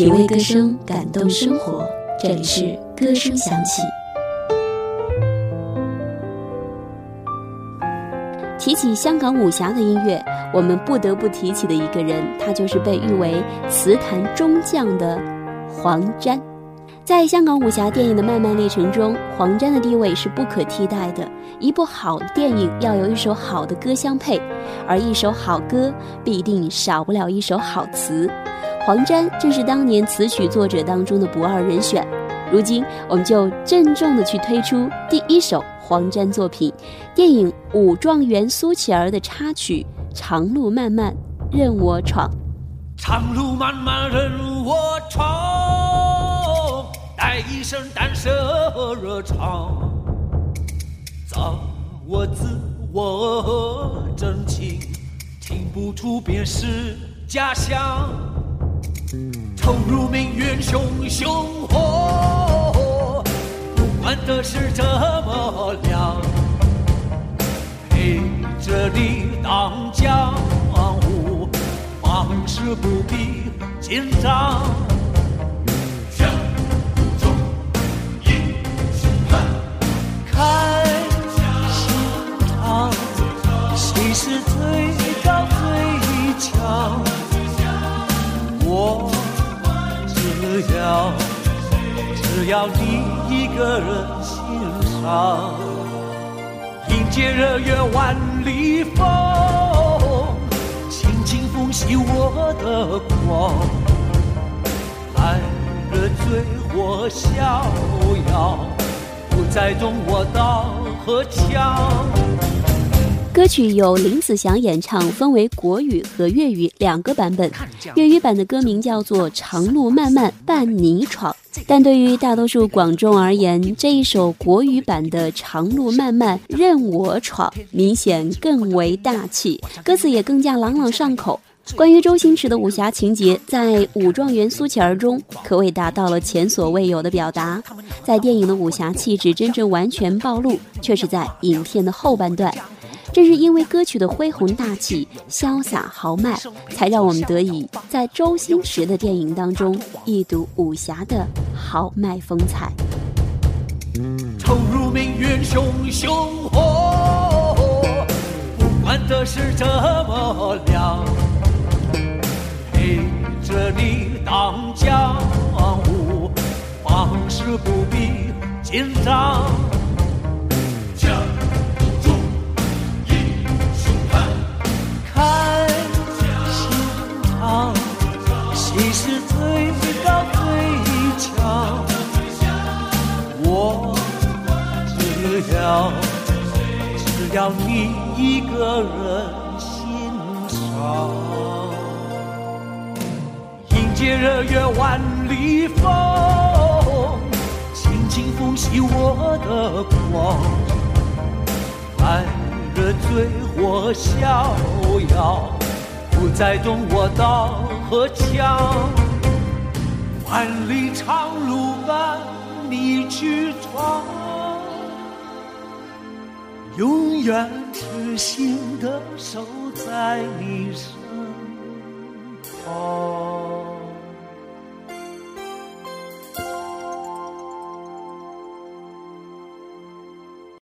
品味歌声，感动生活。这里是歌声响起。提起香港武侠的音乐，我们不得不提起的一个人，他就是被誉为词坛中将的黄沾。在香港武侠电影的漫漫历程中，黄沾的地位是不可替代的。一部好的电影要有一首好的歌相配，而一首好歌必定少不了一首好词。黄沾正是当年词曲作者当中的不二人选。如今，我们就郑重的去推出第一首黄沾作品——电影《武状元苏乞儿》的插曲《长路漫漫任我闯》。长路漫漫任我闯，带一身胆色热肠，造我自我真情，听不出便是家乡。投入命运熊熊火，不管得失怎么亮，陪着你当江湖，往事不必紧张。要你一个人欣赏，迎接日月万里风，轻轻风袭我的光，爱人醉或逍遥，不再懂我刀和枪。歌曲由林子祥演唱，分为国语和粤语两个版本。粤语版的歌名叫做《长路漫漫伴你闯》，但对于大多数广众而言，这一首国语版的《长路漫漫任我闯》明显更为大气，歌词也更加朗朗上口。关于周星驰的武侠情节，在《武状元苏乞儿》中可谓达到了前所未有的表达。在电影的武侠气质真正完全暴露，却是在影片的后半段。正是因为歌曲的恢宏大气、潇洒豪迈，才让我们得以在周星驰的电影当中一睹武侠的豪迈风采。投入命运熊熊火，不管得失怎么量，陪着你当江湖，往事不必紧张。让你一个人欣赏，迎接日月万里风，轻轻风袭我的光，爱人醉或逍遥，不再懂我刀和枪，万里长路伴你去闯。永远痴心的守在你身旁。